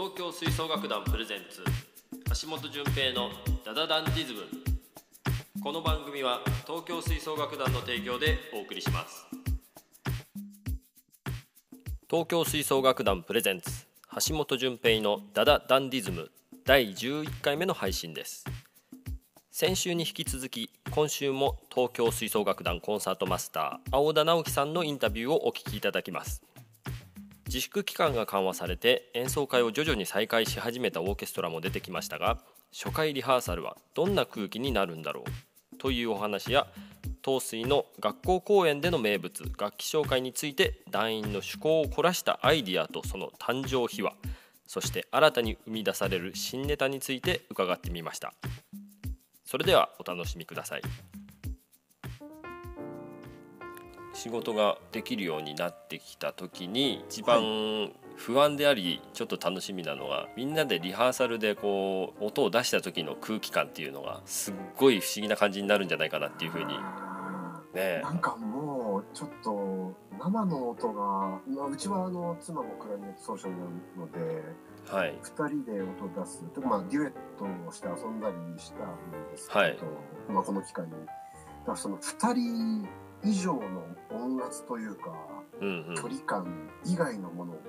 東京吹奏楽団プレゼンツ橋本純平のダダダンディズム。この番組は東京吹奏楽団の提供でお送りします。東京吹奏楽団プレゼンツ橋本純平のダダダンディズム第11回目の配信です。先週に引き続き今週も東京吹奏楽団コンサートマスター青田直樹さんのインタビューをお聞きいただきます。自粛期間が緩和されて演奏会を徐々に再開し始めたオーケストラも出てきましたが初回リハーサルはどんな空気になるんだろうというお話や東水の学校公演での名物楽器紹介について団員の趣向を凝らしたアイディアとその誕生秘話そして新たに生み出される新ネタについて伺ってみました。それではお楽しみください。仕事ができるようになってきた時に一番不安でありちょっと楽しみなのはみんなでリハーサルでこう音を出した時の空気感っていうのがすっごい不思議な感じになるんじゃないかなっていうふうに。ねなんかもうちょっと生の音が、まあ、うちはあの妻もクラリネット奏者なのではい。2人で音を出す。とまあデュエットをして遊んだりしたんですけど、はい。まあ、この機会に。だからその2人以上の音圧というかうんうん。距離感以外のものを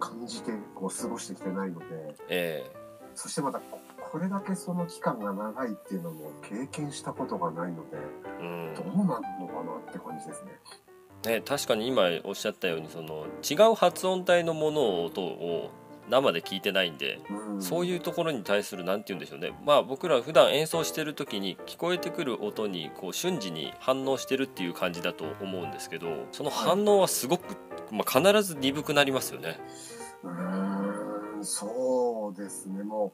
感じてこう過ごしてきてないのでえそしてまたここれだけその期間が長いっていうのも経験したことがないのでえうん。どうなるのかなって感じですね。ね、確かに今おっしゃったようにその違う発音帯のものを音を生で聞いてないんでうん。そういうところに対する何て言うんでしょうね。まあ僕ら普段演奏してる時に聞こえてくる音にこう瞬時に反応してるっていう感じだと思うんですけどその反応はすごく、まあ、必ず鈍くなりますよね。うーんそうですね。も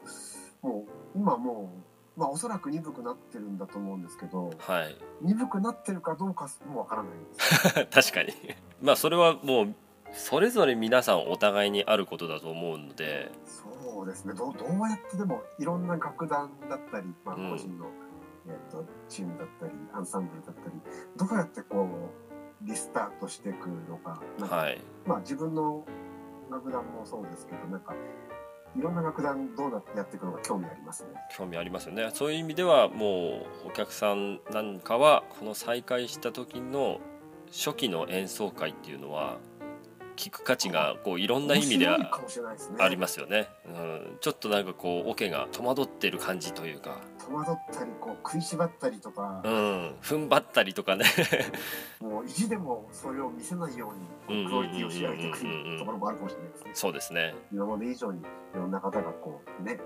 うもう今もう、まあ、おそらく鈍くなってるんだと思うんですけどはい。鈍くなってるかどうかもわからないんです。確かに。まあそれはもうそれぞれ皆さんお互いにあることだと思うので。そうですね。どうどうやってでもいろんな楽団だったり、まあ、うん。個人の、えっとチームだったりアンサンブルだったりどうやってこうリスタートしていくのかなんかはい。まあ自分の楽団もそうですけどなんかいろんな楽団どうなってやっていくのか興味ありますね。興味ありますよね。そういう意味ではもうお客さんなんかはこの再開した時の初期の演奏会っていうのは聞く価値がこういろんな意味でね。ありますよね、うん、ちょっとなんかこうオケが戸惑ってる感じというか、戸惑ったりこう食いしばったりとか。う、ん、踏ん張ったりとかね。もう意地でもそれを見せないようにクオリティを仕上げていくところもあるかもしれないですね。そうですね。今まで以上にいろんな方がこうね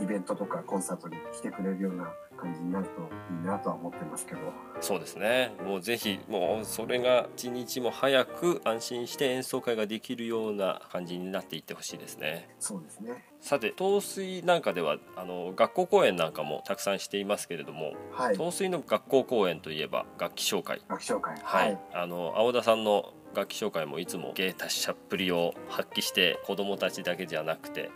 イベントとかコンサートに来てくれるような感じになるといいなとは思ってますけど。そうですねもうぜひもうそれが一日も早く安心して演奏会ができるような感じになっていってほしいですねそうですね。さて東水なんかではあの学校公演なんかもたくさんしていますけれどもはい。東水の学校公演といえば楽器紹介楽器紹介。はい、あの青田さんの楽器紹介もいつも芸達者っぷりを発揮して子供たちだけじゃなくて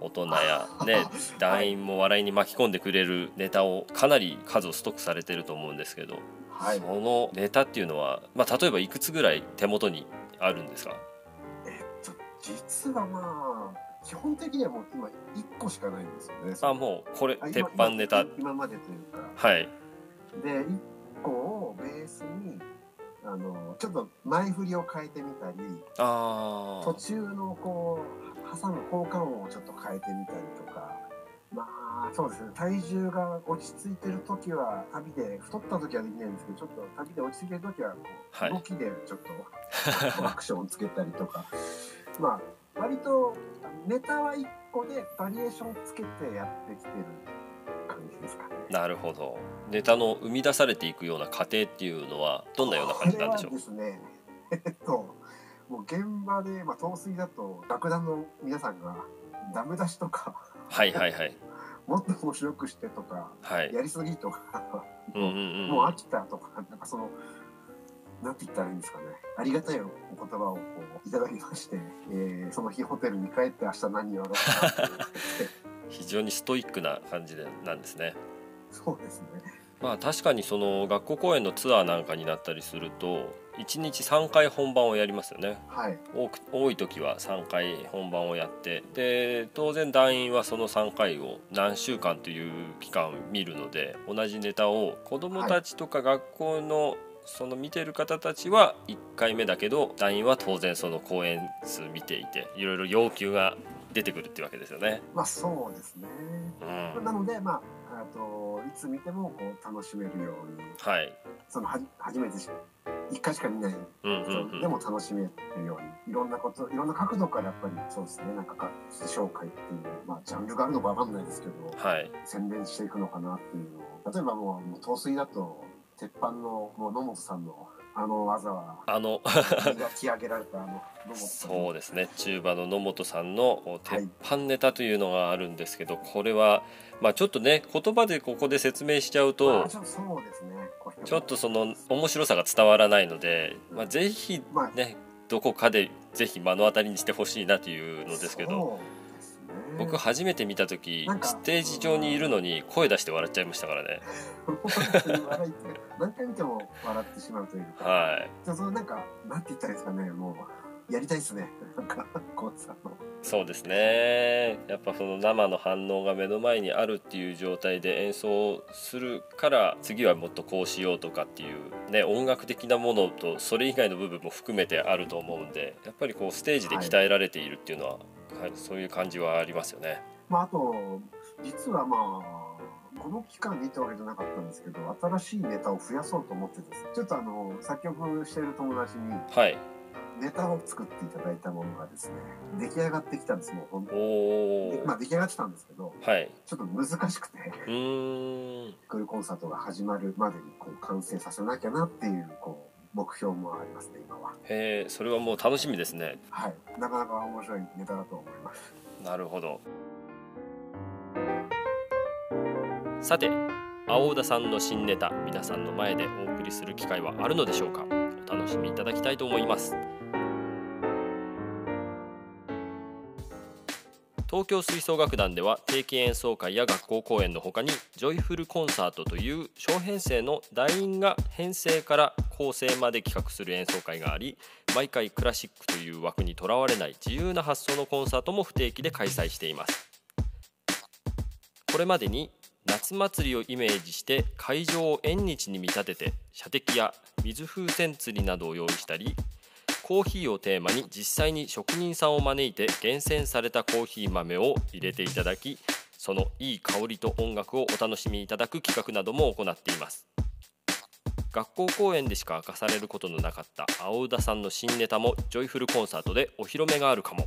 大人やね 団員も笑いに巻き込んでくれるネタをかなり数をストックされてると思うんですけど、はい。そのネタっていうのは、まあ、例えばいくつぐらい手元にあるんですか？えっと実はまあ基本的にはもう今一個しかないんですよね。あもうこれ鉄板ネタ今今までというか。はいで一個をベースにあのちょっと前振りを変えてみたりあ途中のこう挟む効果音をちょっと変えてみたりとか。まあそうですね。体重が落ち着いてる時は旅で太った時はできないんですけどちょっと旅で落ち着いてる時はこう、はい。動きでちょっとアクションをつけたりとか。まあ割とネタは1個でバリエーションつけてやってきてる感じですか？ね。なるほど。ネタの生み出されていくような過程っていうのはどんなような感じなんでしょう？ですね、えっと、もう現場で、まあ、陶水だと、楽団の皆さんが、ダメ出しとか、はいはいはい。もっと面白くしてとか、はい。やりすぎとか、うんうんうんもう飽きたとか、なんかその、なんて言ったらいいんですかね。ありがたいお言葉をこういただきまして、えーその日ホテルに帰って明日何やろうかって非常にストイックな感じでなんですね。そうですね。まあ確かにその学校公演のツアーなんかになったりすると1日3回本番をやりますよね。はい。多く多い時は3回本番をやってで当然団員はその3回を何週間という期間を見るので同じネタを子どもたちとか学校のその見てる方たちは1回目だけど団員は当然その公演数見ていていろいろ要求が出てくるっていうわけですよね。まあそうですね。うん、なのでまああといつ見てもこう楽しめるようにはい、そのはじ初めてし一回しか見ないうんうんうん。人でも楽しめるようにいろんなこといろんな角度からやっぱりそうですねなんかか紹介っていうまあジャンルがあるのかわかんないですけどはい。洗練していくのかなっていうのを例えばもうもう陶水だと鉄板のもう野本さんのあの技はあの磨き上げられたあの野本さん。そうですね。中馬の野本さんの鉄板ネタというのがあるんですけど、これは、まあ、ちょっとね言葉でここで説明しちゃうまとあちょっとそうですね。これちょっとその面白さが伝わらないので、まあ、ぜひまあ。ねどこかでぜひ目の当たりにしてほしいなというのですけど僕初めて見た時ステージ上にいるのに声出して笑っちゃいましたからね。何回見ても笑ってしまうというか、はい。じゃあそのなんかなんて言ったらいいですかねもうやりたいですね。なんかコーツさんのそうですね。やっぱその生の反応が目の前にあるっていう状態で演奏するから次はもっとこうしようとかっていうね音楽的なものとそれ以外の部分も含めてあると思うんでやっぱりこうステージで鍛えられているっていうのは、はい、そういう感じはありますよね。まああと実はまあこの期間にってわけじゃなかったんですけど新しいネタを増やそうと思ってですねちょっとあの作曲してる友達にはい。ネタを作っていただいたものがですね出来上がってきたんですもうほんおー。まあ出来上がってたんですけどはい。ちょっと難しくてうーん。クールコンサートが始まるまでにこう完成させなきゃなっていうこう目標もありますね今は。へえそれはもう楽しみですね。はい。なかなか面白いネタだと思います。なるほど。さて青田さんの新ネタ皆さんの前でお送りする機会はあるのでしょうか？お楽しみいただきたいと思います東京吹奏楽団では定期演奏会や学校公演のほかにジョイフルコンサートという小編成の団員が編成から構成まで企画する演奏会があり毎回クラシックという枠にとらわれない自由な発想のコンサートも不定期で開催しています。これまでに夏祭りをイメージして会場を縁日に見立てて射的や水風船釣りなどを用意したりコーヒーをテーマに実際に職人さんを招いて厳選されたコーヒー豆を入れていただきそのいい香りと音楽をお楽しみいただく企画なども行っています。学校公演でしか明かされることのなかった青田さんの新ネタもジョイフルコンサートでお披露目があるかも。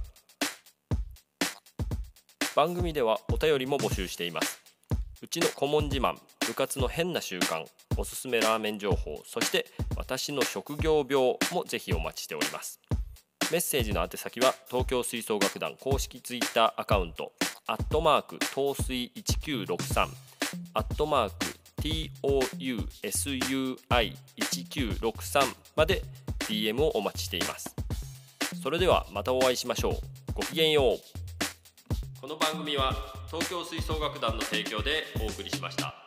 番組ではお便りも募集しています。うちの顧問自慢部活の変な習慣おすすめラーメン情報そして私の職業病もぜひお待ちしております。メッセージの宛先は東京吹奏楽団公式ツイッターアカウントアットマーク東水1963アットマーク TOUSUI1963 まで DM をお待ちしています。それではまたお会いしましょう。ごきげんよう。この番組は東京吹奏楽団の提供でお送りしました。